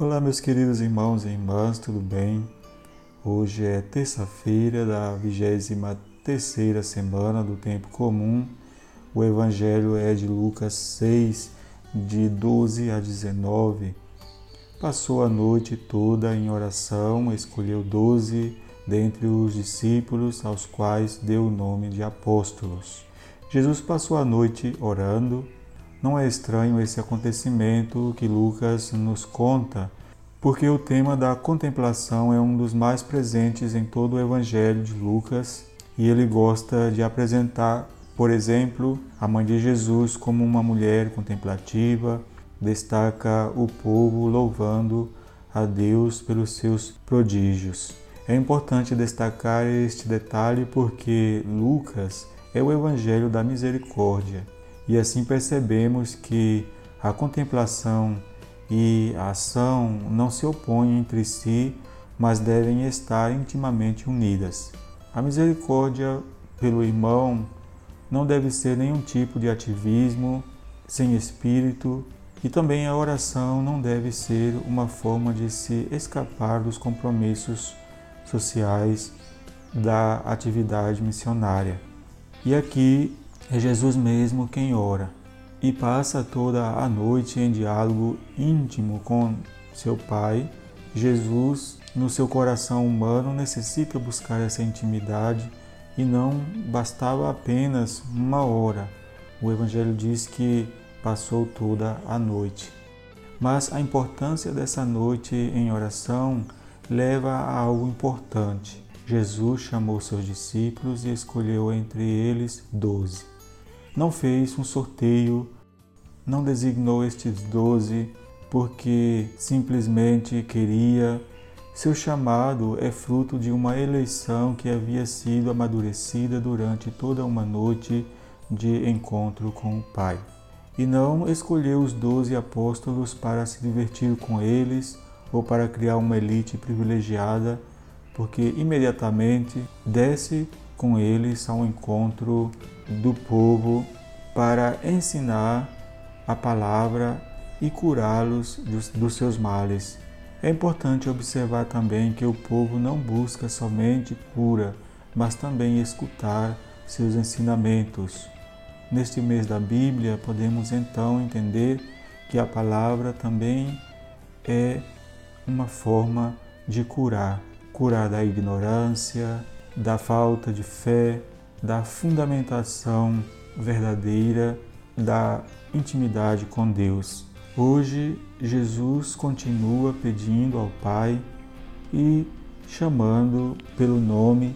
Olá, meus queridos irmãos e irmãs, tudo bem? Hoje é terça-feira da 23 terceira semana do tempo comum. O evangelho é de Lucas 6, de 12 a 19. Passou a noite toda em oração, escolheu doze dentre os discípulos, aos quais deu o nome de apóstolos. Jesus passou a noite orando, não é estranho esse acontecimento que Lucas nos conta, porque o tema da contemplação é um dos mais presentes em todo o Evangelho de Lucas e ele gosta de apresentar, por exemplo, a mãe de Jesus como uma mulher contemplativa, destaca o povo louvando a Deus pelos seus prodígios. É importante destacar este detalhe porque Lucas é o Evangelho da misericórdia e assim percebemos que a contemplação e a ação não se opõem entre si, mas devem estar intimamente unidas. A misericórdia pelo irmão não deve ser nenhum tipo de ativismo sem espírito, e também a oração não deve ser uma forma de se escapar dos compromissos sociais da atividade missionária. E aqui é Jesus mesmo quem ora e passa toda a noite em diálogo íntimo com seu Pai. Jesus, no seu coração humano, necessita buscar essa intimidade e não bastava apenas uma hora. O Evangelho diz que passou toda a noite. Mas a importância dessa noite em oração leva a algo importante. Jesus chamou seus discípulos e escolheu entre eles doze não fez um sorteio, não designou estes doze porque simplesmente queria. Seu chamado é fruto de uma eleição que havia sido amadurecida durante toda uma noite de encontro com o Pai. E não escolheu os doze apóstolos para se divertir com eles ou para criar uma elite privilegiada, porque imediatamente desce com eles ao encontro do povo para ensinar a palavra e curá-los dos, dos, seus males. É importante observar também que o povo não busca somente cura, mas também escutar seus ensinamentos. Neste mês da Bíblia, podemos então entender que a palavra também é uma forma de curar curar da ignorância, da falta de fé, da fundamentação verdadeira da intimidade com Deus. Hoje, Jesus continua pedindo ao Pai e chamando pelo nome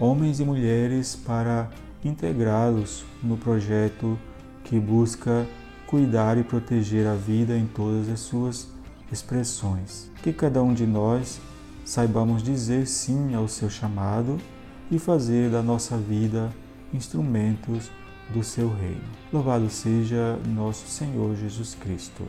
homens e mulheres para integrá-los no projeto que busca cuidar e proteger a vida em todas as suas expressões. Que cada um de nós saibamos dizer sim ao seu chamado e fazer da nossa vida instrumentos do seu reino. Louvado seja nosso Senhor Jesus Cristo.